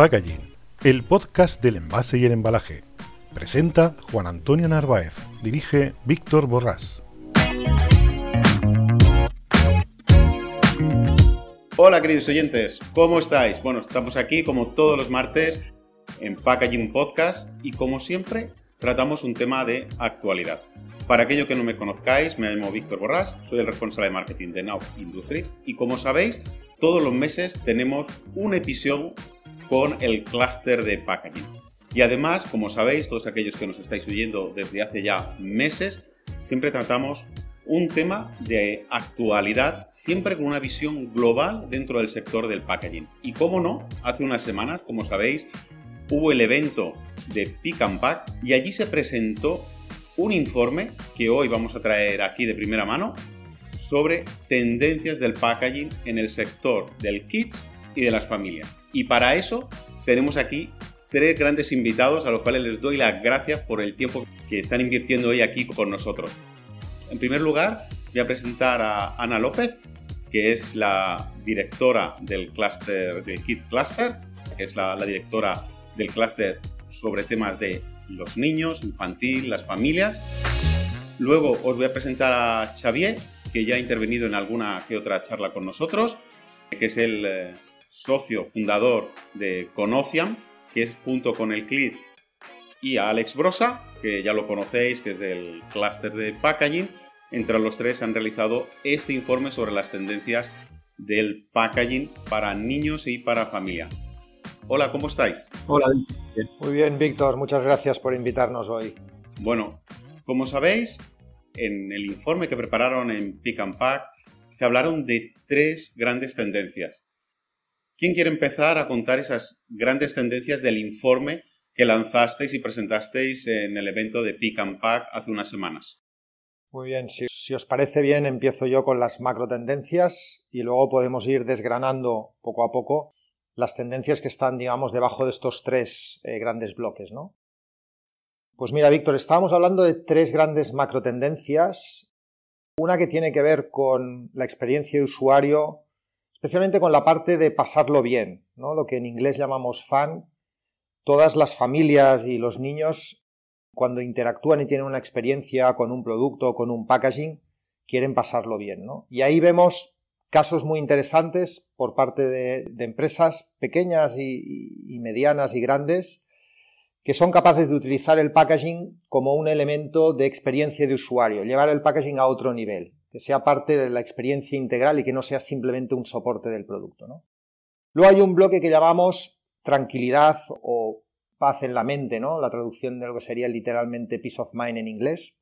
Packaging, el podcast del envase y el embalaje. Presenta Juan Antonio Narváez. Dirige Víctor Borrás. Hola queridos oyentes, ¿cómo estáis? Bueno, estamos aquí como todos los martes en Packaging Podcast y como siempre tratamos un tema de actualidad. Para aquellos que no me conozcáis, me llamo Víctor Borrás, soy el responsable de marketing de Now Industries y como sabéis, todos los meses tenemos un episodio con el clúster de packaging. Y además, como sabéis, todos aquellos que nos estáis oyendo desde hace ya meses, siempre tratamos un tema de actualidad, siempre con una visión global dentro del sector del packaging. Y cómo no, hace unas semanas, como sabéis, hubo el evento de Pick and Pack y allí se presentó un informe que hoy vamos a traer aquí de primera mano sobre tendencias del packaging en el sector del kits y de las familias. Y para eso tenemos aquí tres grandes invitados a los cuales les doy las gracias por el tiempo que están invirtiendo hoy aquí con nosotros. En primer lugar, voy a presentar a Ana López, que es la directora del cluster del Kids Cluster, que es la, la directora del cluster sobre temas de los niños, infantil, las familias. Luego os voy a presentar a Xavier, que ya ha intervenido en alguna que otra charla con nosotros, que es el eh, socio fundador de Conociam, que es junto con el CLITS y a Alex Brosa, que ya lo conocéis, que es del clúster de packaging. Entre los tres han realizado este informe sobre las tendencias del packaging para niños y para familia. Hola, ¿cómo estáis? Hola, Muy bien, Víctor, muchas gracias por invitarnos hoy. Bueno, como sabéis, en el informe que prepararon en Pick and Pack se hablaron de tres grandes tendencias. ¿Quién quiere empezar a contar esas grandes tendencias del informe que lanzasteis y presentasteis en el evento de Pick and Pack hace unas semanas? Muy bien, si, os parece bien, empiezo yo con las macro tendencias y luego podemos ir desgranando poco a poco las tendencias que están, digamos, debajo de estos tres eh, grandes bloques, ¿no? Pues mira, Víctor, estábamos hablando de tres grandes macro tendencias. Una que tiene que ver con la experiencia de usuario, especialmente con la parte de pasarlo bien, ¿no? lo que en inglés llamamos fan. Todas las familias y los niños, cuando interactúan y tienen una experiencia con un producto o con un packaging, quieren pasarlo bien. ¿no? Y ahí vemos casos muy interesantes por parte de, empresas pequeñas y, y medianas y grandes que son capaces de utilizar el packaging como un elemento de experiencia de usuario, llevar el packaging a otro nivel que sea parte de la experiencia integral y que no sea simplemente un soporte del producto. ¿no? Luego hay un bloque que llamamos tranquilidad o paz en la mente, ¿no? la traducción de lo que sería literalmente peace of mind en inglés,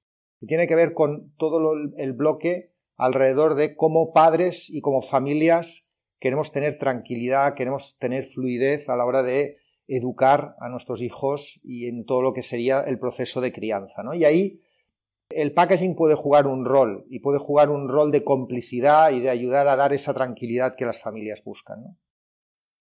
tiene que ver con todo el bloque alrededor de cómo padres y como familias queremos tener tranquilidad, queremos tener fluidez a la hora de educar a nuestros hijos y en todo lo que sería el proceso de crianza. ¿no? Y ahí el packaging puede jugar un rol y puede jugar un rol de complicidad y de ayudar a dar esa tranquilidad que las familias buscan.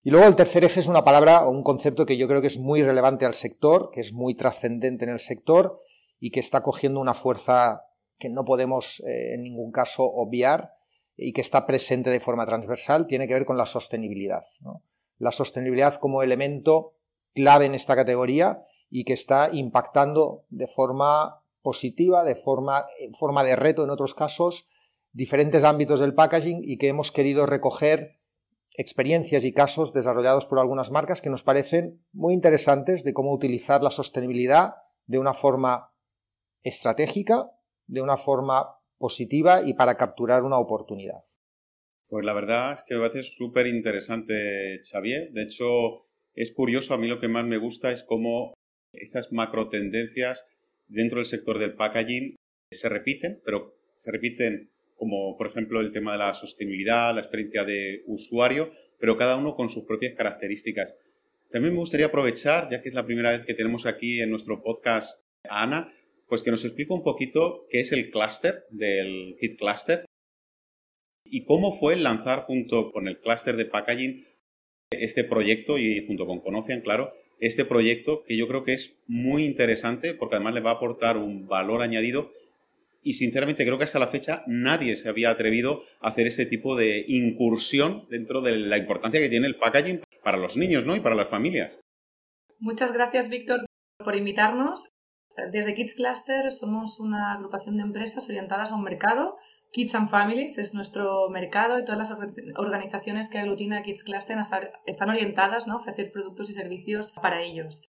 Y luego el tercer eje es una palabra o un concepto que yo creo que es muy relevante al sector, que es muy trascendente en el sector y que está cogiendo una fuerza que no podemos eh, en ningún caso obviar y que está presente de forma transversal, tiene que ver con la sostenibilidad. La sostenibilidad como elemento clave en esta categoría y que está impactando de forma positiva, de forma, en forma de reto en otros casos, diferentes ámbitos del packaging y que hemos querido recoger experiencias y casos desarrollados por algunas marcas que nos parecen muy interesantes de cómo utilizar la sostenibilidad de una forma estratégica, de una forma positiva y para capturar una oportunidad. Pues la verdad es que me parece súper interesante, Xavier. De hecho, es curioso, a mí lo que más me gusta es cómo estas macro tendencias dentro del sector del packaging se repiten, pero se repiten como por ejemplo el tema de la sostenibilidad, la experiencia de usuario, pero cada uno con sus propias características. También me gustaría aprovechar, ya que es la primera vez que tenemos aquí en nuestro podcast a Ana, pues que nos explique un poquito qué es el clúster del Kit Cluster y cómo fue lanzar junto con el clúster de packaging este proyecto y junto con Conocian, claro, este proyecto que yo creo que es muy interesante porque además le va a aportar un valor añadido y sinceramente creo que hasta la fecha nadie se había atrevido a hacer este tipo de incursión dentro de la importancia que tiene el packaging para los niños ¿no? y para las familias. Muchas gracias, Víctor, por invitarnos. Desde Kids Cluster somos una agrupación de empresas orientadas a un mercado. Kids and Families es nuestro mercado y todas las organizaciones que aglutina Kids Cluster están orientadas ¿no? a ofrecer productos y servicios para ellos.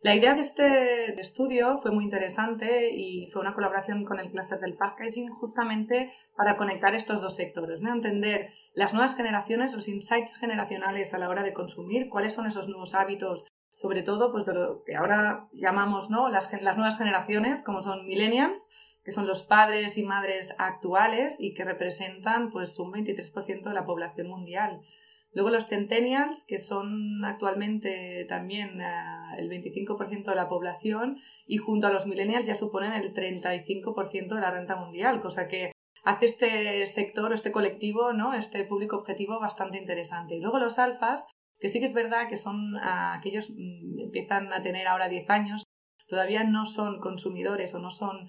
La idea de este estudio fue muy interesante y fue una colaboración con el Cluster del Packaging justamente para conectar estos dos sectores, ¿no? entender las nuevas generaciones, los insights generacionales a la hora de consumir, cuáles son esos nuevos hábitos sobre todo pues de lo que ahora llamamos ¿no? las, las nuevas generaciones, como son millennials, que son los padres y madres actuales y que representan pues un 23% de la población mundial. Luego los centennials, que son actualmente también eh, el 25% de la población y junto a los millennials ya suponen el 35% de la renta mundial, cosa que hace este sector, este colectivo, ¿no? este público objetivo bastante interesante. Y luego los alfas, que sí que es verdad que son ah, aquellos mm, empiezan a tener ahora 10 años, todavía no son consumidores o no son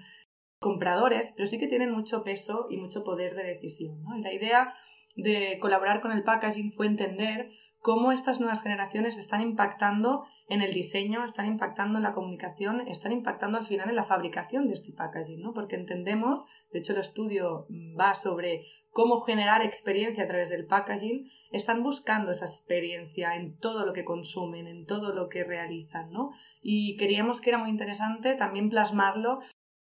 compradores, pero sí que tienen mucho peso y mucho poder de decisión. Y la idea de colaborar con el packaging fue entender cómo estas nuevas generaciones están impactando en el diseño, están impactando en la comunicación, están impactando al final en la fabricación de este packaging, ¿no? Porque entendemos, de hecho el estudio va sobre cómo generar experiencia a través del packaging, están buscando esa experiencia en todo lo que consumen, en todo lo que realizan, ¿no? Y queríamos que era muy interesante también plasmarlo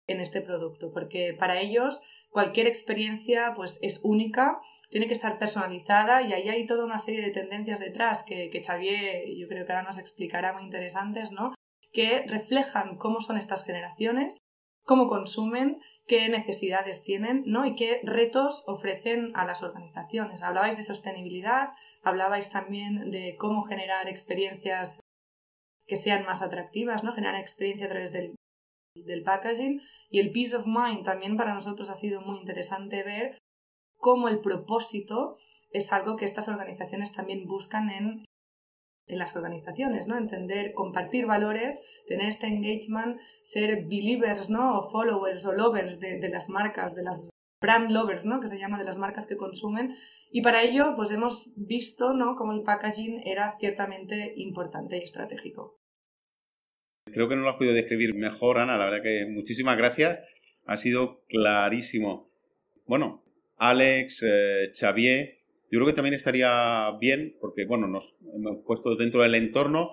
en este producto, porque para ellos cualquier experiencia pues es única, tiene que estar personalizada y ahí hay toda una serie de tendencias detrás que, que Xavier yo creo que ahora nos explicará muy interesantes, ¿no? que reflejan cómo son estas generaciones, cómo consumen, qué necesidades tienen, ¿no? Y qué retos ofrecen a las organizaciones. Hablabais de sostenibilidad, hablabais también de cómo generar experiencias que sean más atractivas, ¿no? Generar experiencia a través del, del packaging y el peace of mind también para nosotros ha sido muy interesante ver cómo el propósito es algo que estas organizaciones también buscan en, en las organizaciones, ¿no? Entender, compartir valores, tener este engagement, ser believers, ¿no? O followers o lovers de, las marcas, de las brand lovers, ¿no? Que se llama de las marcas que consumen. Y para ello, pues hemos visto, ¿no? Cómo el packaging era ciertamente importante y estratégico. Creo que no lo has podido describir mejor, Ana. La verdad que muchísimas gracias. Ha sido clarísimo. Bueno, Alex, eh, Xavier, yo creo que también estaría bien, porque bueno, nos hemos puesto dentro del entorno,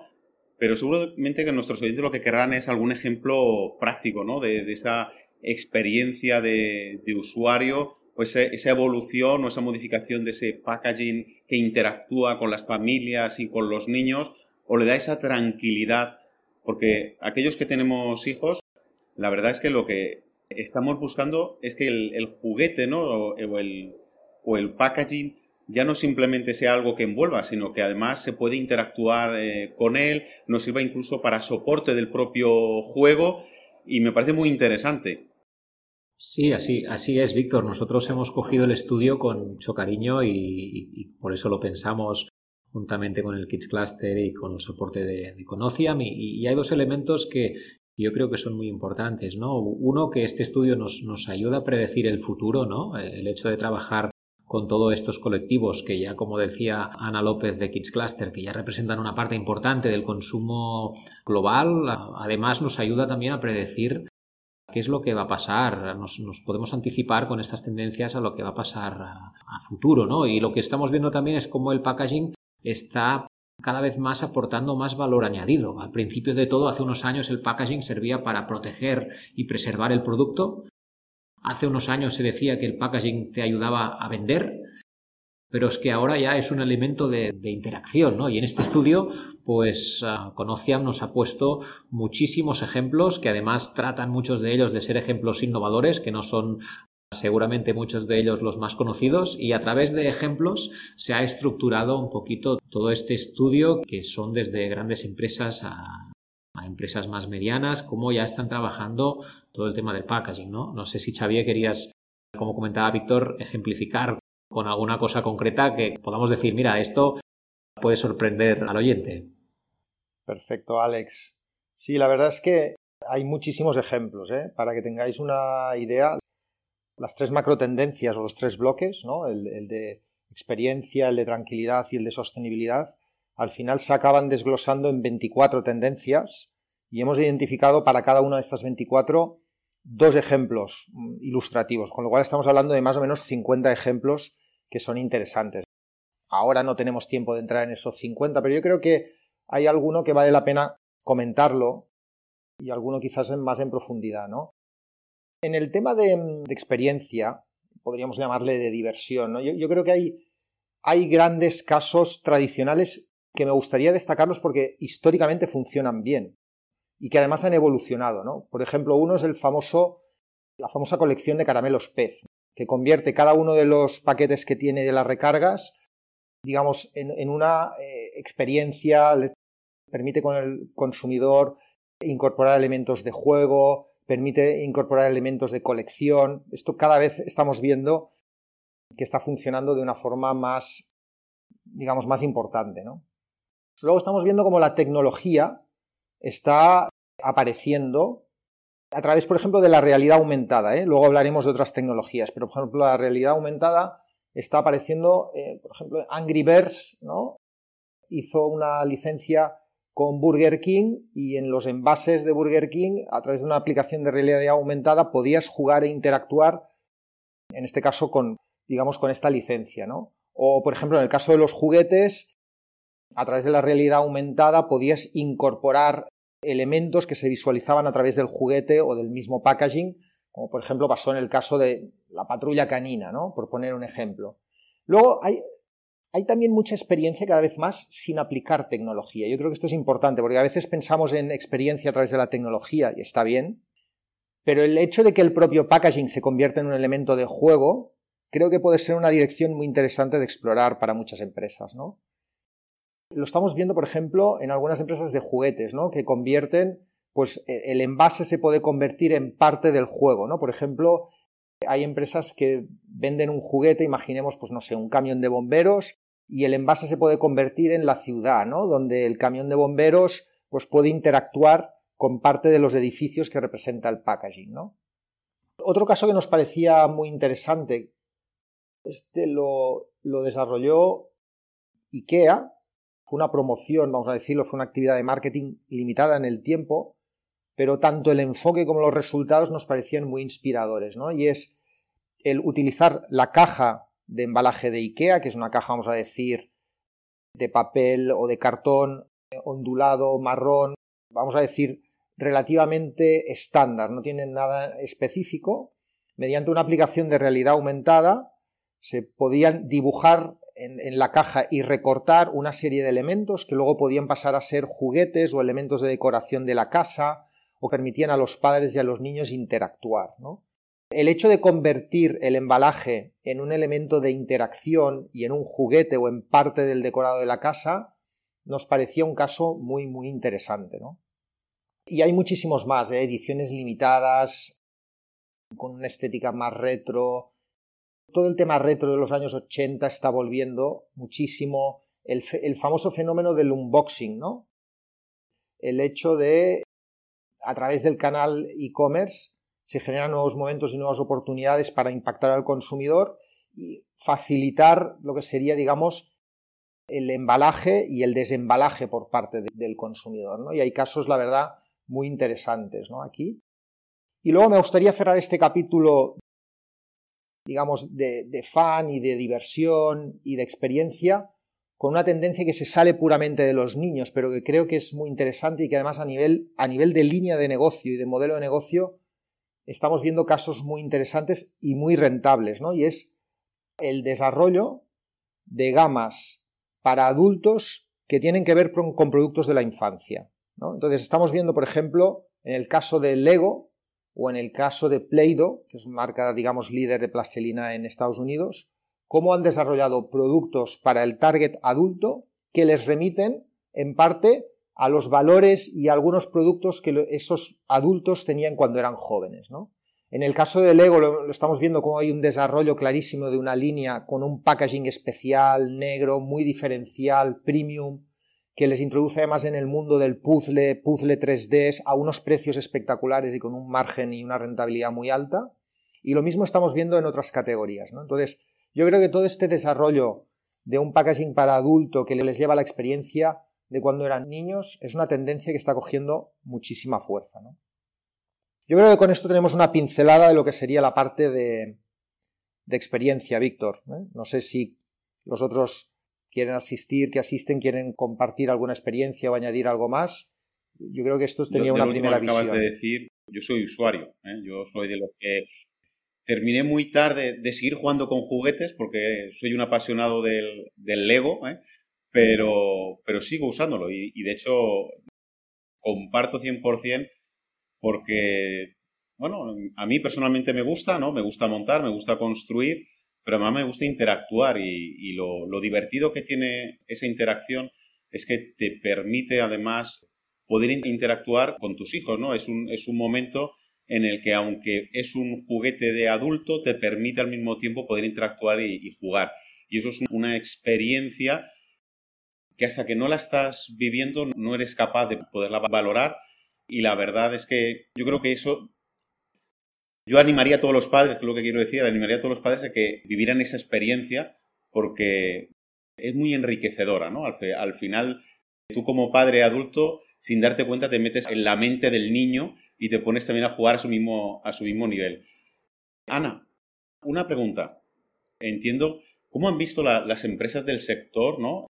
pero seguramente que nuestros oyentes lo que querrán es algún ejemplo práctico, ¿no? De, esa experiencia de, usuario, o esa evolución o esa modificación de ese packaging que interactúa con las familias y con los niños, o le da esa tranquilidad porque aquellos que tenemos hijos, la verdad es que lo que estamos buscando es que el, juguete ¿no? o, el, o, el, packaging ya no simplemente sea algo que envuelva, sino que además se puede interactuar eh, con él, nos sirva incluso para soporte del propio juego y me parece muy interesante. Sí, así, así es, Víctor. Nosotros hemos cogido el estudio con mucho cariño y por eso lo pensamos juntamente con el Kids Cluster y con el soporte de, de Conociam. Y, hay dos elementos que yo creo que son muy importantes, ¿no? Uno, que este estudio nos, nos ayuda a predecir el futuro, ¿no? El hecho de trabajar con todos estos colectivos que ya, como decía Ana López de Kids Cluster, que ya representan una parte importante del consumo global, además nos ayuda también a predecir qué es lo que va a pasar. Nos, podemos anticipar con estas tendencias a lo que va a pasar a, a, futuro, ¿no? Y lo que estamos viendo también es cómo el packaging está cada vez más aportando más valor añadido. Al principio de todo, hace unos años el packaging servía para proteger y preservar el producto. Hace unos años se decía que el packaging te ayudaba a vender, pero es que ahora ya es un elemento de, interacción, ¿no? Y en este estudio, pues uh, Conociam nos ha puesto muchísimos ejemplos que además tratan muchos de ellos de ser ejemplos innovadores, que no son seguramente muchos de ellos los más conocidos, y a través de ejemplos se ha estructurado un poquito todo este estudio, que son desde grandes empresas a, empresas más medianas, cómo ya están trabajando todo el tema del packaging, ¿no? No sé si Xavier querías, como comentaba Víctor, ejemplificar con alguna cosa concreta que podamos decir, mira, esto puede sorprender al oyente. Perfecto, Alex. Sí, la verdad es que hay muchísimos ejemplos. ¿eh? Para que tengáis una idea, las tres macro tendencias o los tres bloques, ¿no? el, el de experiencia, el de tranquilidad y el de sostenibilidad, al final se acaban desglosando en 24 tendencias y hemos identificado para cada una de estas 24 dos ejemplos mm, ilustrativos, con lo cual estamos hablando de más o menos 50 ejemplos que son interesantes. Ahora no tenemos tiempo de entrar en esos 50, pero yo creo que hay alguno que vale la pena comentarlo y alguno quizás más en profundidad, ¿no? En el tema de, experiencia, podríamos llamarle de diversión, ¿no? Yo, creo que hay, grandes casos tradicionales que me gustaría destacarlos porque históricamente funcionan bien y que además han evolucionado. Por ejemplo, uno es la famosa colección de caramelos pez, que convierte cada uno de los paquetes que tiene de las recargas, digamos, en, una eh, experiencia, le permite con el consumidor incorporar elementos de juego, permite incorporar elementos de colección. Esto cada vez estamos viendo que está funcionando de una forma más, digamos, más importante, ¿no? Luego estamos viendo cómo la tecnología está apareciendo a través, por ejemplo, de la realidad aumentada. ¿eh? Luego hablaremos de otras tecnologías, pero, por ejemplo, la realidad aumentada está apareciendo, eh, por ejemplo, Angry Birds, ¿no? Hizo una licencia con Burger King y en los envases de Burger King, a través de una aplicación de realidad aumentada, podías jugar e interactuar, en este caso, con, digamos, con esta licencia, ¿no? O, por ejemplo, en el caso de los juguetes, a través de la realidad aumentada podías incorporar elementos que se visualizaban a través del juguete o del mismo packaging, como por ejemplo pasó en el caso de la patrulla canina, ¿no? Por poner un ejemplo. Luego hay, hay también mucha experiencia cada vez más sin aplicar tecnología. Yo creo que esto es importante porque a veces pensamos en experiencia a través de la tecnología y está bien, pero el hecho de que el propio packaging se convierta en un elemento de juego, creo que puede ser una dirección muy interesante de explorar para muchas empresas, ¿no? Lo estamos viendo, por ejemplo, en algunas empresas de juguetes, ¿no? Que convierten, pues e, el envase se puede convertir en parte del juego, ¿no? Por ejemplo, hay empresas que venden un juguete, imaginemos, pues no sé, un camión de bomberos, y el envase se puede convertir en la ciudad, ¿no? Donde el camión de bomberos, pues puede interactuar con parte de los edificios que representa el packaging, ¿no? Otro caso que nos parecía muy interesante, este lo, lo desarrolló IKEA, fue una promoción, vamos a decirlo, fue una actividad de marketing limitada en el tiempo, pero tanto el enfoque como los resultados nos parecían muy inspiradores, ¿no? Y es el utilizar la caja de embalaje de IKEA, que es una caja, vamos a decir, de papel o de cartón ondulado, marrón, vamos a decir, relativamente estándar, no tiene nada específico. Mediante una aplicación de realidad aumentada se podían dibujar en, la caja y recortar una serie de elementos que luego podían pasar a ser juguetes o elementos de decoración de la casa o permitían a los padres y a los niños interactuar. El hecho de convertir el embalaje en un elemento de interacción y en un juguete o en parte del decorado de la casa nos parecía un caso muy muy interesante. Y hay muchísimos más, ¿eh? ediciones limitadas, con una estética más retro, todo el tema retro de los años 80 está volviendo muchísimo. El, famoso fenómeno del unboxing, ¿no? El hecho de, a través del canal e-commerce, se generan nuevos momentos y nuevas oportunidades para impactar al consumidor y facilitar lo que sería, digamos, el embalaje y el desembalaje por parte del consumidor, ¿no? Y hay casos, la verdad, muy interesantes, ¿no? Aquí. Y luego me gustaría cerrar este capítulo digamos, de, fan y de diversión y de experiencia, con una tendencia que se sale puramente de los niños, pero que creo que es muy interesante y que además a nivel, a nivel de línea de negocio y de modelo de negocio estamos viendo casos muy interesantes y muy rentables, ¿no? Y es el desarrollo de gamas para adultos que tienen que ver con, productos de la infancia. Entonces estamos viendo, por ejemplo, en el caso de Lego o en el caso de Play-Doh, que es marca, digamos, líder de plastilina en Estados Unidos, cómo han desarrollado productos para el target adulto que les remiten, en parte, a los valores y algunos productos que esos adultos tenían cuando eran jóvenes. En el caso de Lego lo, estamos viendo como hay un desarrollo clarísimo de una línea con un packaging especial, negro, muy diferencial, premium, que les introduce además en el mundo del puzzle, puzzle 3D a unos precios espectaculares y con un margen y una rentabilidad muy alta. Y lo mismo estamos viendo en otras categorías. Entonces, yo creo que todo este desarrollo de un packaging para adulto que les lleva la experiencia de cuando eran niños es una tendencia que está cogiendo muchísima fuerza. Yo creo que con esto tenemos una pincelada de lo que sería la parte de, experiencia, Víctor. ¿eh? No sé si los otros quieren asistir, que asisten, quieren compartir alguna experiencia o añadir algo más. Yo creo que esto tenía una primera visión. de decir, yo soy usuario, ¿eh? yo soy de los que terminé muy tarde de seguir jugando con juguetes porque soy un apasionado del, Lego, ¿eh? Pero, pero sigo usándolo y, de hecho comparto 100% porque, bueno, a mí personalmente me gusta, ¿no? Me gusta montar, me gusta construir, pero además me gusta interactuar y, lo, lo, divertido que tiene esa interacción es que te permite además poder interactuar con tus hijos, ¿no? Es un, es un momento en el que aunque es un juguete de adulto, te permite al mismo tiempo poder interactuar y, jugar. Y eso es una experiencia que hasta que no la estás viviendo no eres capaz de poderla valorar y la verdad es que yo creo que eso yo animaría a todos los padres, que es lo que quiero decir, animaría a todos los padres a que vivieran esa experiencia porque es muy enriquecedora, ¿no? Al, al final, tú como padre adulto, sin darte cuenta, te metes en la mente del niño y te pones también a jugar a su mismo, a su mismo nivel. Ana, una pregunta. Entiendo, ¿cómo han visto las empresas del sector, ¿no?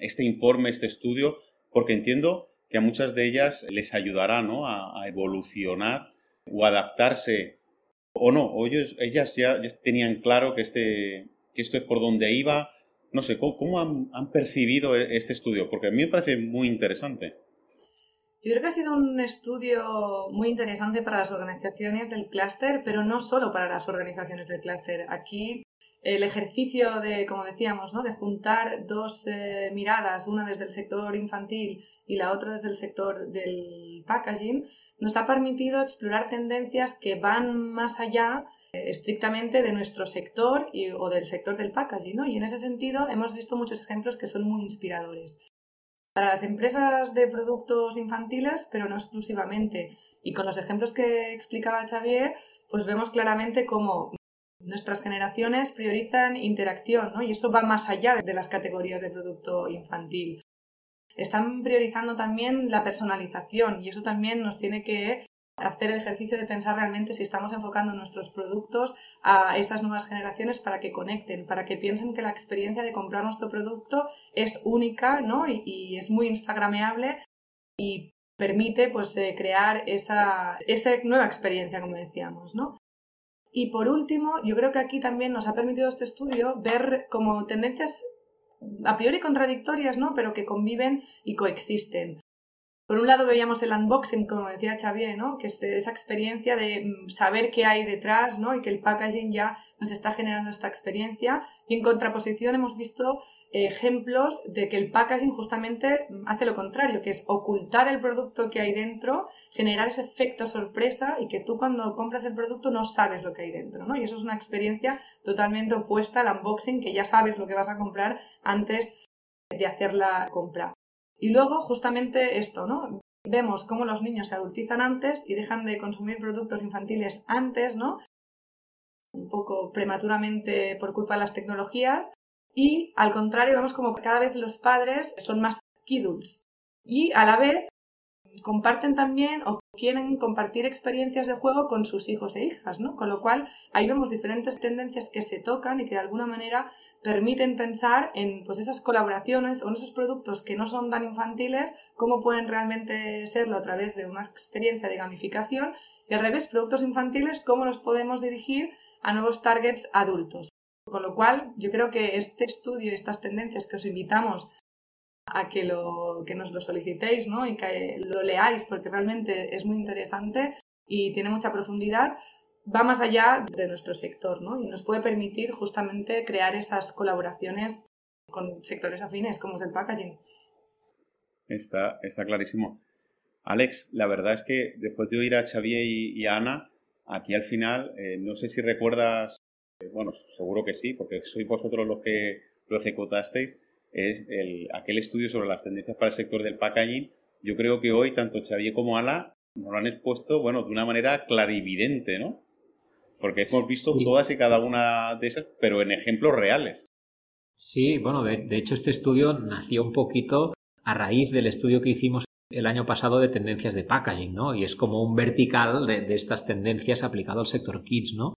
Este informe, este estudio, porque entiendo que a muchas de ellas les ayudará ¿no? a, evolucionar o adaptarse. O no, o ellas ya, tenían claro que, este, que esto es por donde iba. No sé, ¿cómo, han, han percibido e, este estudio? Porque a mí me parece muy interesante. Yo creo que ha sido un estudio muy interesante para las organizaciones del clúster, pero no solo para las organizaciones del clúster. Aquí el ejercicio de, como decíamos, ¿no? de juntar dos eh, miradas, una desde el sector infantil y la otra desde el sector del packaging, nos ha permitido explorar tendencias que van más allá eh, estrictamente de nuestro sector o del sector del packaging. ¿no? Y en ese sentido hemos visto muchos ejemplos que son muy inspiradores para las empresas de productos infantiles, pero no exclusivamente. Y con los ejemplos que explicaba Xavier, pues vemos claramente cómo nuestras generaciones priorizan interacción, ¿no? Y eso va más allá de las categorías de producto infantil. Están priorizando también la personalización y eso también nos tiene que hacer el ejercicio de pensar realmente si estamos enfocando nuestros productos a esas nuevas generaciones para que conecten, para que piensen que la experiencia de comprar nuestro producto es única ¿no? y, es muy instagrameable y permite pues, eh, crear esa, esa nueva experiencia, como decíamos. ¿no? Y por último, yo creo que aquí también nos ha permitido este estudio ver como tendencias a priori contradictorias, ¿no? Pero que conviven y coexisten. Por un lado veíamos el unboxing, como decía Xavier, ¿no? que es esa experiencia de mm, saber qué hay detrás ¿no? y que el packaging ya nos está generando esta experiencia. Y en contraposición hemos visto eh, ejemplos de que el packaging justamente mm, hace lo contrario, que es ocultar el producto que hay dentro, generar ese efecto sorpresa y que tú cuando compras el producto no sabes lo que hay dentro. ¿no? Y eso es una experiencia totalmente opuesta al unboxing, que ya sabes lo que vas a comprar antes de hacer la compra. Y luego, justamente esto, ¿no? Vemos cómo los niños se adultizan antes y dejan de consumir productos infantiles antes, ¿no? Un poco prematuramente por culpa de las tecnologías. Y al contrario, vemos como cada vez los padres son más kidults. Y a la vez comparten también o quieren compartir experiencias de juego con sus hijos e hijas, ¿no? Con lo cual ahí vemos diferentes tendencias que se tocan y que de alguna manera permiten pensar en pues esas colaboraciones o en esos productos que no son tan infantiles, cómo pueden realmente serlo a través de una experiencia de gamificación y al revés, productos infantiles, cómo los podemos dirigir a nuevos targets adultos. Con lo cual, yo creo que este estudio y estas tendencias que os invitamos a que, lo, que nos lo solicitéis ¿no? y que lo leáis porque realmente es muy interesante y tiene mucha profundidad, va más allá de nuestro sector ¿no? y nos puede permitir justamente crear esas colaboraciones con sectores afines como es el packaging. Está, está clarísimo. Alex, la verdad es que después de oír a Xavier y, a Ana, aquí al final, eh, no sé si recuerdas, eh, bueno, seguro que sí, porque sois vosotros los que lo ejecutasteis, es el, aquel estudio sobre las tendencias para el sector del packaging. Yo creo que hoy tanto Xavier como Ana nos lo han expuesto, bueno, de una manera clarividente, ¿no? Porque hemos visto todas y cada una de esas, pero en ejemplos reales. Sí, bueno, de, hecho este estudio nació un poquito a raíz del estudio que hicimos el año pasado de tendencias de packaging, ¿no? Y es como un vertical de, de estas tendencias aplicado al sector kids, ¿no?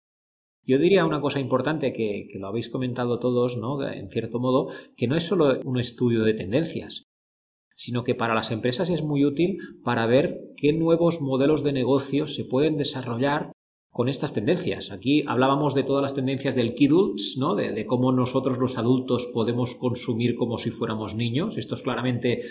Yo diría una cosa importante que, lo habéis comentado todos, ¿no? En cierto modo, que no es solo un estudio de tendencias, sino que para las empresas es muy útil para ver qué nuevos modelos de negocio se pueden desarrollar con estas tendencias. Aquí hablábamos de todas las tendencias del kidults, ¿no? De, de, cómo nosotros los adultos podemos consumir como si fuéramos niños. Esto es claramente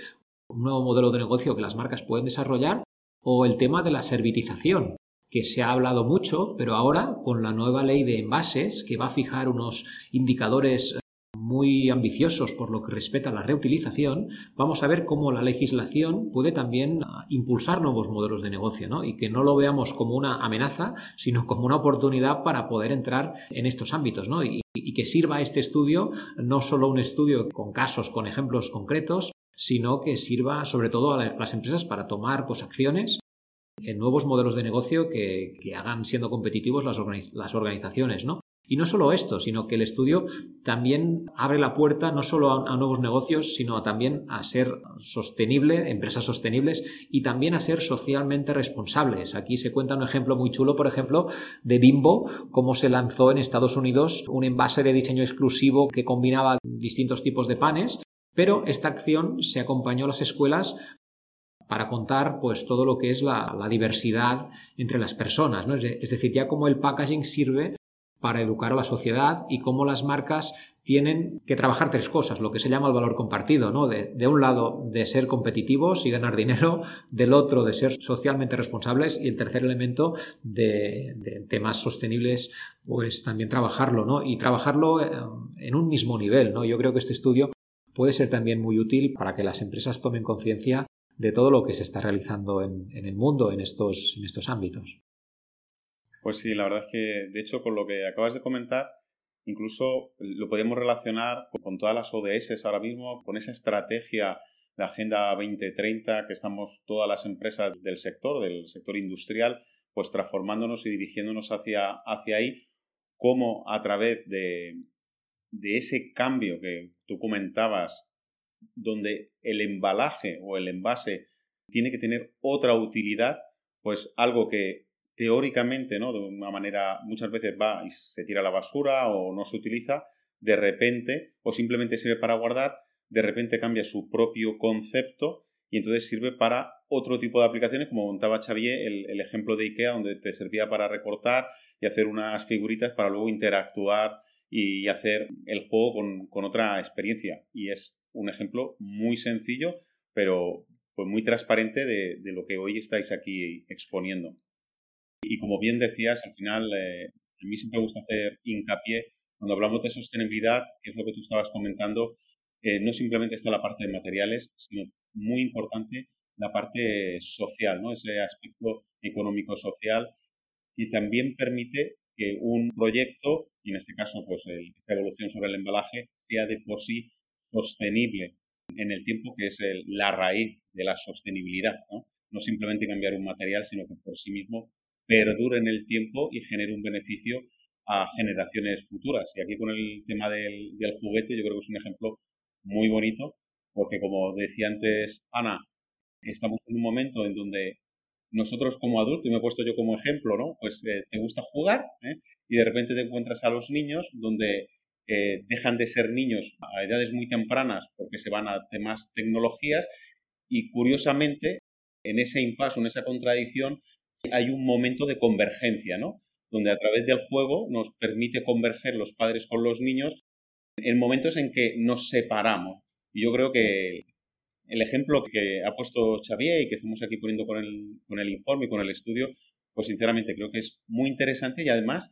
un nuevo modelo de negocio que las marcas pueden desarrollar. O el tema de la servitización, que se ha hablado mucho, pero ahora con la nueva ley de envases, que va a fijar unos indicadores eh, muy ambiciosos por lo que respecta a la reutilización, vamos a ver cómo la legislación puede también ah, impulsar nuevos modelos de negocio, ¿no? Y que no lo veamos como una amenaza, sino como una oportunidad para poder entrar en estos ámbitos, ¿no? Y, que sirva este estudio no solo un estudio con casos, con ejemplos concretos, sino que sirva sobre todo a las empresas para tomar pues, acciones en nuevos modelos de negocio que, hagan siendo competitivos las, organizaciones, ¿no? Y no solo esto, sino que el estudio también abre la puerta no solo a, nuevos negocios, sino también a ser sostenible, empresas sostenibles y también a ser socialmente responsables. Aquí se cuenta un ejemplo muy chulo, por ejemplo, de Bimbo, cómo se lanzó en Estados Unidos un envase de diseño exclusivo que combinaba distintos tipos de panes pero esta acción se acompañó a las escuelas para contar pues todo lo que es la, diversidad entre las personas, ¿no? es, decir, ya como el packaging sirve para educar a la sociedad y cómo las marcas tienen que trabajar tres cosas, lo que se llama el valor compartido, ¿no? De, un lado, de ser competitivos y ganar dinero, del otro, de ser socialmente responsables y el tercer elemento, de, de temas sostenibles, pues también trabajarlo, ¿no? Y trabajarlo eh, en un mismo nivel, ¿no? Yo creo que este estudio puede ser también muy útil para que las empresas tomen conciencia de todo lo que se está realizando en, el mundo en estos, en estos ámbitos. Pues sí, la verdad es que, de hecho, con lo que acabas de comentar, incluso lo podemos relacionar con todas las ODS ahora mismo, con esa estrategia de Agenda 2030 que estamos todas las empresas del sector, del sector industrial, pues transformándonos y dirigiéndonos hacia, hacia ahí, como a través de, de ese cambio que tú comentabas donde el embalaje o el envase tiene que tener otra utilidad, pues algo que teóricamente, ¿no? De una manera muchas veces va y se tira a la basura o no se utiliza, de repente, o simplemente sirve para guardar, de repente cambia su propio concepto y entonces sirve para otro tipo de aplicaciones, como montaba Xavier el, ejemplo de IKEA, donde te servía para recortar y hacer unas figuritas para luego interactuar y hacer el juego con, con otra experiencia. Y es un ejemplo muy sencillo, pero pues muy transparente de, lo que hoy estáis aquí exponiendo. Y como bien decías, al final, eh, a mí siempre me gusta hacer hincapié, cuando hablamos de sostenibilidad, que es lo que tú estabas comentando, eh, no simplemente está la parte de materiales, sino muy importante la parte social, ¿no? ese aspecto económico-social, y también permite que un proyecto, y en este caso pues esta evolución sobre el embalaje, sea de por sí sostenible en el tiempo, que es la raíz de la sostenibilidad. ¿no? no simplemente cambiar un material, sino que por sí mismo perdure en el tiempo y genere un beneficio a generaciones futuras. Y aquí con el tema del, del juguete yo creo que es un ejemplo muy bonito, porque como decía antes Ana, estamos en un momento en donde nosotros como adultos, y me he puesto yo como ejemplo, ¿no? Pues eh, te gusta jugar ¿eh? y de repente te encuentras a los niños donde dejan de ser niños a edades muy tempranas porque se van a temas tecnologías y curiosamente en ese impasse, en esa contradicción, hay un momento de convergencia, ¿no? donde a través del juego nos permite converger los padres con los niños en momentos en que nos separamos. Y yo creo que el ejemplo que ha puesto Xavier y que estamos aquí poniendo con el, con el informe y con el estudio, pues sinceramente creo que es muy interesante y además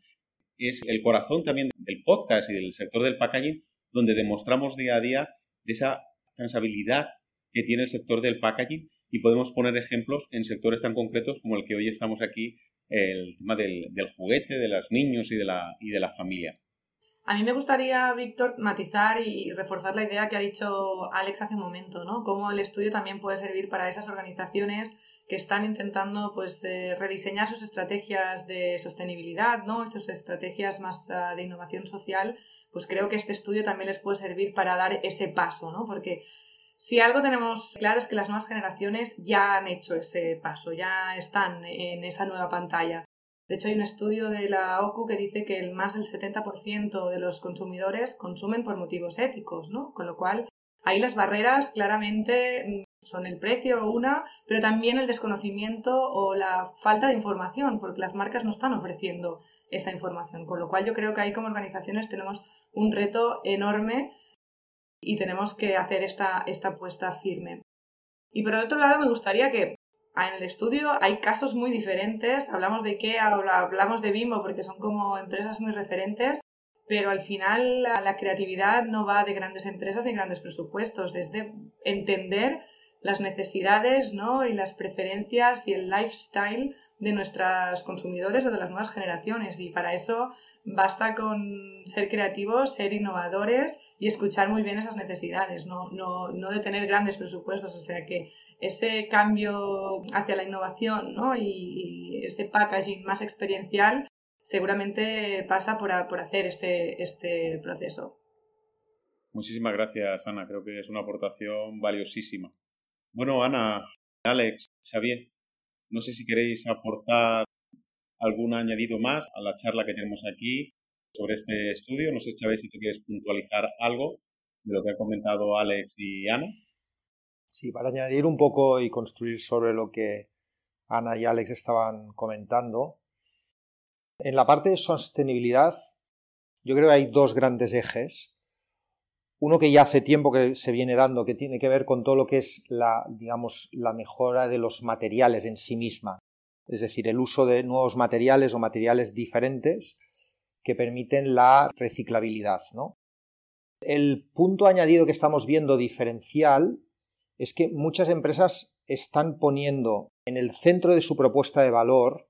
es el corazón también del podcast y del sector del packaging, donde demostramos día a día esa transabilidad que tiene el sector del packaging y podemos poner ejemplos en sectores tan concretos como el que hoy estamos aquí, el tema del, del juguete, de los niños y de la, y de la familia. A mí me gustaría, Víctor, matizar y reforzar la idea que ha dicho Alex hace un momento, ¿no? Cómo el estudio también puede servir para esas organizaciones que están intentando pues, eh, rediseñar sus estrategias de sostenibilidad, ¿no? sus estrategias más ah, de innovación social, pues creo que este estudio también les puede servir para dar ese paso, ¿no? Porque si algo tenemos claro es que las nuevas generaciones ya han hecho ese paso, ya están en esa nueva pantalla. De hecho, hay un estudio de la OCU que dice que más del 70% de los consumidores consumen por motivos éticos, ¿no? Con lo cual, ahí las barreras claramente mm, son el precio una, pero también el desconocimiento o la falta de información, porque las marcas no están ofreciendo esa información. Con lo cual, yo creo que ahí como organizaciones tenemos un reto enorme y tenemos que hacer esta, esta apuesta firme. Y por otro lado, me gustaría que en el estudio hay casos muy diferentes, hablamos de IKEA, hablamos de Bimbo porque son como empresas muy referentes, pero al final la, la creatividad no va de grandes empresas ni grandes presupuestos, es de entender las necesidades ¿no? y las preferencias y el lifestyle de nuestros consumidores o de las nuevas generaciones. Y para eso basta con ser creativos, ser innovadores y escuchar muy bien esas necesidades, no, no, no de tener grandes presupuestos. O sea que ese cambio hacia la innovación ¿no? y, ese packaging más experiencial seguramente pasa por, por hacer este, este proceso. Muchísimas gracias, Ana. Creo que es una aportación valiosísima. Bueno, Ana, Alex, Xavier, no sé si queréis aportar algún añadido más a la charla que tenemos aquí sobre este estudio. No sé, Xavier, si tú quieres puntualizar algo de lo que ha comentado Alex y Ana. Sí, para añadir un poco y construir sobre lo que Ana y Alex estaban comentando. En la parte de sostenibilidad, yo creo que hay dos grandes ejes uno que ya hace tiempo que se viene dando, que tiene que ver con todo lo que es la, digamos, la mejora de los materiales en sí misma. Es decir, el uso de nuevos materiales o materiales diferentes que permiten la reciclabilidad, ¿no? El punto añadido que estamos viendo diferencial es que muchas empresas están poniendo en el centro de su propuesta de valor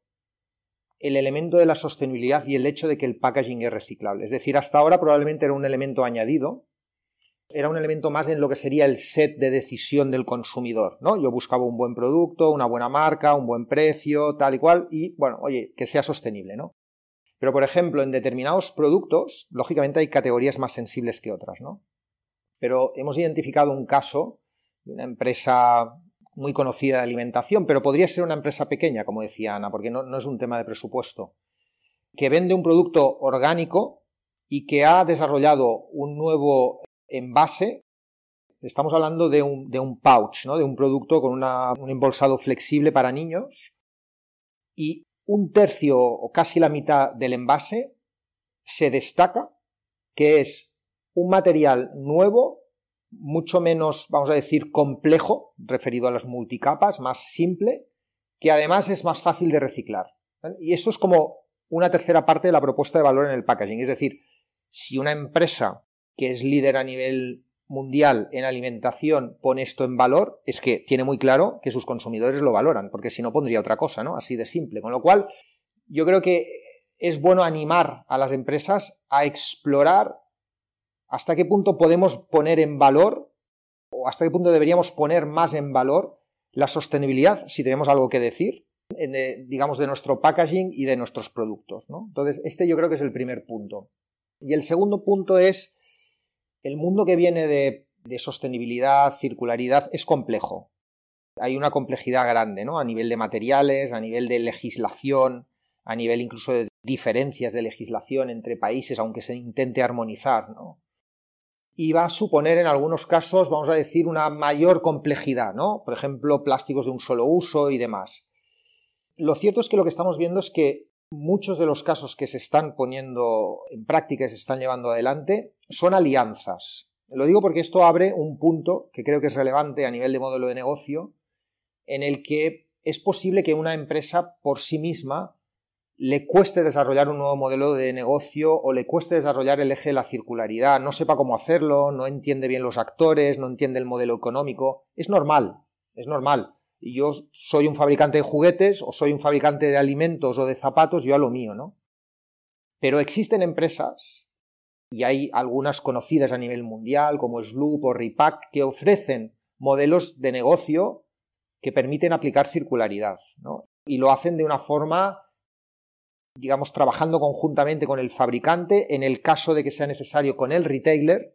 el elemento de la sostenibilidad y el hecho de que el packaging es reciclable. Es decir, hasta ahora probablemente era un elemento añadido, era un elemento más en lo que sería el set de decisión del consumidor, ¿no? Yo buscaba un buen producto, una buena marca, un buen precio, tal y cual, y bueno, oye, que sea sostenible, ¿no? Pero, por ejemplo, en determinados productos, lógicamente hay categorías más sensibles que otras, ¿no? Pero hemos identificado un caso de una empresa muy conocida de alimentación, pero podría ser una empresa pequeña, como decía Ana, porque no, no es un tema de presupuesto, que vende un producto orgánico y que ha desarrollado un nuevo envase, estamos hablando de un, de un pouch, ¿no? de un producto con un embolsado flexible para niños, y un tercio o casi la mitad del envase se destaca que es un material nuevo, mucho menos, vamos a decir, complejo, referido a las multicapas, más simple, que además es más fácil de reciclar. Y eso es como una tercera parte de la propuesta de valor en el packaging. Es decir, si una empresa que es líder a nivel mundial en alimentación pone esto en valor, es que tiene muy claro que sus consumidores lo valoran, porque si no pondría otra cosa, ¿no? Así de simple. Con lo cual, yo creo que es bueno animar a las empresas a explorar hasta qué punto podemos poner en valor o hasta qué punto deberíamos poner más en valor la sostenibilidad, si tenemos algo que decir, digamos, de nuestro packaging y de nuestros productos. ¿no? Entonces, este yo creo que es el primer punto. Y el segundo punto es el mundo que viene de, sostenibilidad, circularidad, es complejo. Hay una complejidad grande, ¿no? A nivel de materiales, a nivel de legislación, a nivel incluso de diferencias de legislación entre países, aunque se intente armonizar, ¿no? Y va a suponer en algunos casos, vamos a decir, una mayor complejidad, ¿no? Por ejemplo, plásticos de un solo uso y demás. Lo cierto es que lo que estamos viendo es que muchos de los casos que se están poniendo en práctica y se están llevando adelante son alianzas. Lo digo porque esto abre un punto que creo que es relevante a nivel de modelo de negocio, en el que es posible que una empresa por sí misma le cueste desarrollar un nuevo modelo de negocio o le cueste desarrollar el eje de la circularidad, no sepa cómo hacerlo, no entiende bien los actores, no entiende el modelo económico. Es normal, es normal yo soy un fabricante de juguetes o soy un fabricante de alimentos o de zapatos, yo a lo mío, ¿no? Pero existen empresas, y hay algunas conocidas a nivel mundial, como Sloop o Repack, que ofrecen modelos de negocio que permiten aplicar circularidad, ¿no? Y lo hacen de una forma, digamos, trabajando conjuntamente con el fabricante, en el caso de que sea necesario con el retailer,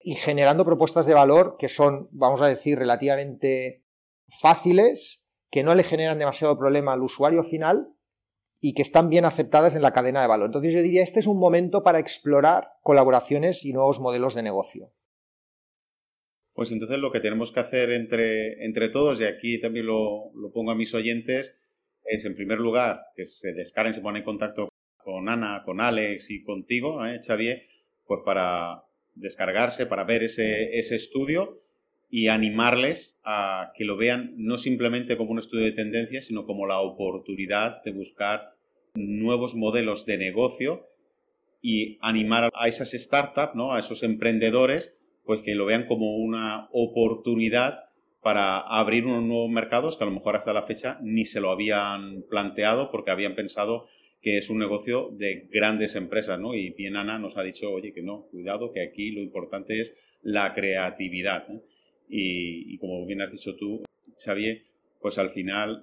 y generando propuestas de valor que son, vamos a decir, relativamente fáciles, que no le generan demasiado problema al usuario final y que están bien aceptadas en la cadena de valor. Entonces yo diría, este es un momento para explorar colaboraciones y nuevos modelos de negocio. Pues entonces lo que tenemos que hacer entre, entre todos, y aquí también lo, pongo a mis oyentes, es en primer lugar que se descarguen, se pongan en contacto con Ana, con Alex y contigo, ¿eh, Xavier, pues para descargarse, para ver ese, ese estudio y animarles a que lo vean no simplemente como un estudio de tendencias, sino como la oportunidad de buscar nuevos modelos de negocio y animar a esas startups, ¿no? a esos emprendedores, pues que lo vean como una oportunidad para abrir unos nuevos mercados que a lo mejor hasta la fecha ni se lo habían planteado porque habían pensado que es un negocio de grandes empresas, ¿no? Y bien Ana nos ha dicho, oye, que no, cuidado, que aquí lo importante es la creatividad. Y, como bien has dicho tú, Xavier, pues al final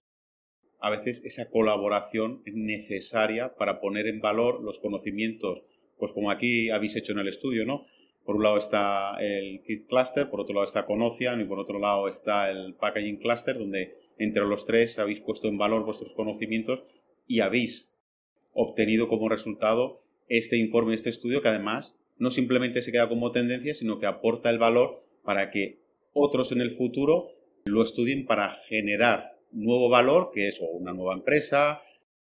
a veces esa colaboración es necesaria para poner en valor los conocimientos, pues como aquí habéis hecho en el estudio, ¿no? Por un lado está el Kit Cluster, por otro lado está Conocian y por otro lado está el Packaging Cluster, donde entre los tres habéis puesto en valor vuestros conocimientos y habéis obtenido como resultado este informe, este estudio, que además no simplemente se queda como tendencia, sino que aporta el valor para que otros en el futuro lo estudien para generar nuevo valor, que es una nueva empresa,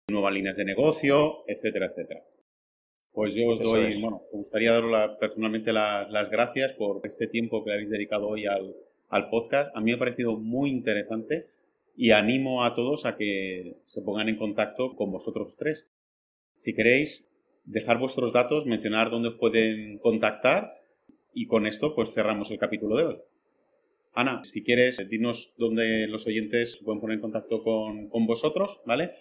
nuevas líneas de negocio, etcétera, etcétera. Pues yo os doy, bueno, me gustaría daros personalmente las gracias por este tiempo que habéis dedicado hoy al, al podcast. A mí me ha parecido muy interesante y animo a todos a que se pongan en contacto con vosotros tres. Si queréis dejar vuestros datos, mencionar dónde os pueden contactar y con esto pues cerramos el capítulo de hoy. Ana, si quieres, dinos dónde los oyentes pueden poner en contacto con, vosotros, ¿vale?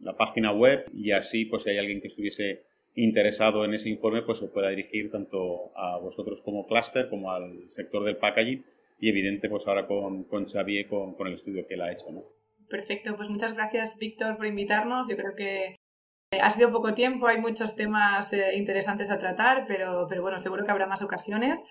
La página web y así, pues si hay alguien que estuviese interesado en ese informe, pues se pueda dirigir tanto a vosotros como cluster como al sector del packaging y evidente, pues ahora con, con Xavier, con, con el estudio que él ha hecho, ¿no? Perfecto, pues muchas gracias, Víctor, por invitarnos. Yo creo que ha sido poco tiempo, hay muchos temas eh, interesantes a tratar, pero, pero bueno, seguro que habrá más ocasiones.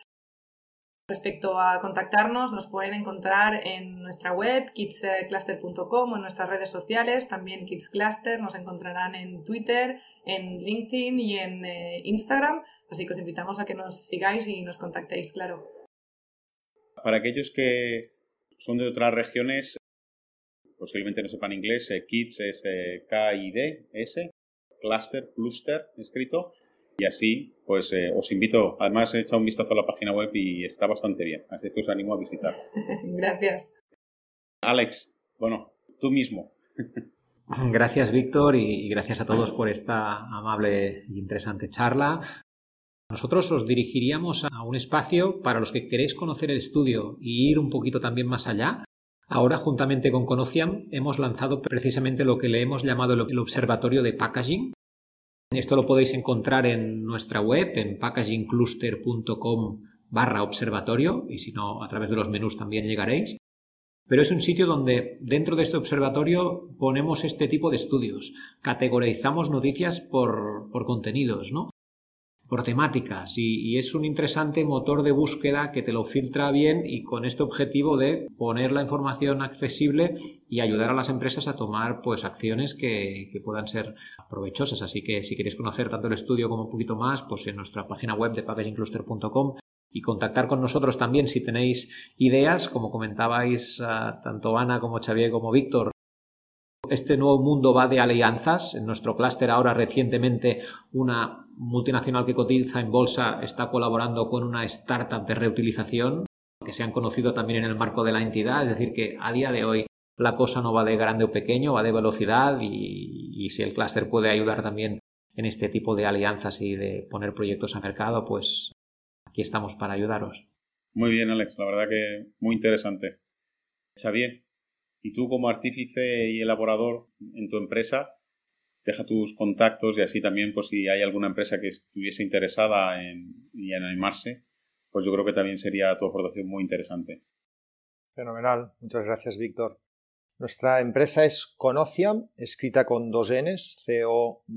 Respecto a contactarnos, nos pueden encontrar en nuestra web kidscluster.com o en nuestras redes sociales, también Kids Cluster, nos encontrarán en Twitter, en LinkedIn y en eh, Instagram, así que os invitamos a que nos sigáis y nos contactéis, claro. Para aquellos que son de otras regiones, posiblemente no sepan inglés, eh, Kids es eh, K-I-D-S, Cluster, Cluster escrito, y así, pues eh, os invito, además he echado un vistazo a la página web y está bastante bien, así que os animo a visitar. Gracias. Alex, bueno, tú mismo. Gracias, Víctor, y gracias a todos por esta amable y interesante charla. Nosotros os dirigiríamos a un espacio para los que queréis conocer el estudio y ir un poquito también más allá. Ahora, juntamente con Conociam, hemos lanzado precisamente lo que le hemos llamado el Observatorio de Packaging, esto lo podéis encontrar en nuestra web, en packagingcluster.com barra observatorio, y si no, a través de los menús también llegaréis. Pero es un sitio donde dentro de este observatorio ponemos este tipo de estudios, categorizamos noticias por, por contenidos, ¿no? Por temáticas y, es un interesante motor de búsqueda que te lo filtra bien y con este objetivo de poner la información accesible y ayudar a las empresas a tomar pues acciones que, que puedan ser provechosas. Así que si queréis conocer tanto el estudio como un poquito más, pues en nuestra página web de packagingcluster.com y contactar con nosotros también si tenéis ideas, como comentabais ah, tanto Ana como Xavier como Víctor, Este nuevo mundo va de alianzas. En nuestro clúster ahora recientemente una multinacional que cotiza en bolsa está colaborando con una startup de reutilización que se han conocido también en el marco de la entidad. Es decir, que a día de hoy la cosa no va de grande o pequeño, va de velocidad y, si el clúster puede ayudar también en este tipo de alianzas y de poner proyectos a mercado, pues aquí estamos para ayudaros. Muy bien, Alex, la verdad que muy interesante. Xavier, y tú como artífice y elaborador en tu empresa, deja tus contactos y así también, pues si hay alguna empresa que estuviese interesada en, en animarse, pues yo creo que también sería tu aportación muy interesante. Fenomenal, muchas gracias Víctor. Nuestra empresa es Conociam, escrita con dos Ns, C-O-N-O-C-I-A-M,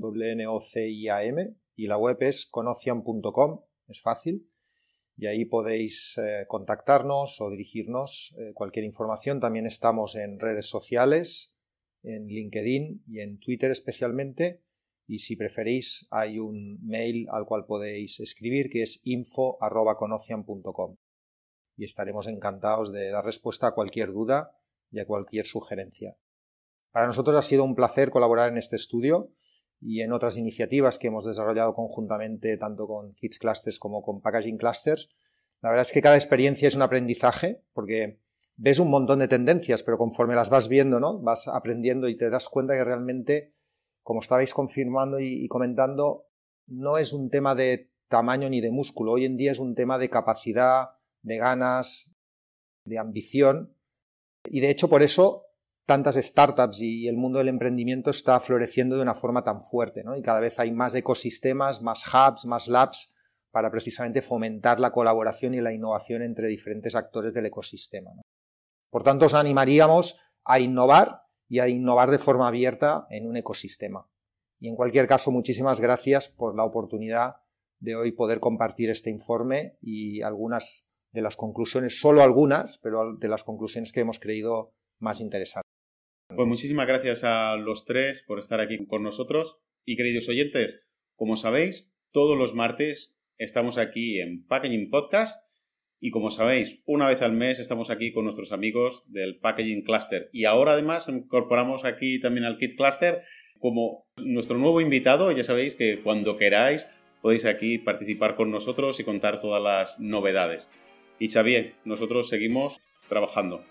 y la web es conociam.com, es fácil y ahí podéis eh, contactarnos o dirigirnos eh, cualquier información. También estamos en redes sociales, en LinkedIn y en Twitter especialmente. Y si preferís, hay un mail al cual podéis escribir que es info.conocian.com. Y estaremos encantados de dar respuesta a cualquier duda y a cualquier sugerencia. Para nosotros ha sido un placer colaborar en este estudio y en otras iniciativas que hemos desarrollado conjuntamente tanto con Kids Clusters como con Packaging Clusters. La verdad es que cada experiencia es un aprendizaje porque ves un montón de tendencias, pero conforme las vas viendo, ¿no? Vas aprendiendo y te das cuenta que realmente, como estabais confirmando y, y comentando, no es un tema de tamaño ni de músculo. Hoy en día es un tema de capacidad, de ganas, de ambición. Y de hecho por eso tantas startups y el mundo del emprendimiento está floreciendo de una forma tan fuerte, ¿no? Y cada vez hay más ecosistemas, más hubs, más labs para precisamente fomentar la colaboración y la innovación entre diferentes actores del ecosistema. Por tanto, os animaríamos a innovar y a innovar de forma abierta en un ecosistema. Y en cualquier caso, muchísimas gracias por la oportunidad de hoy poder compartir este informe y algunas de las conclusiones, solo algunas, pero de las conclusiones que hemos creído más interesantes. Pues muchísimas gracias a los tres por estar aquí con nosotros. Y queridos oyentes, como sabéis, todos los martes estamos aquí en Packaging Podcast. Y como sabéis, una vez al mes estamos aquí con nuestros amigos del Packaging Cluster. Y ahora además incorporamos aquí también al Kit Cluster como nuestro nuevo invitado. Ya sabéis que cuando queráis podéis aquí participar con nosotros y contar todas las novedades. Y Xavier, nosotros seguimos trabajando.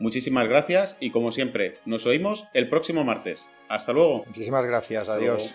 Muchísimas gracias y como siempre, nos oímos el próximo martes. Hasta luego. Muchísimas gracias, adiós.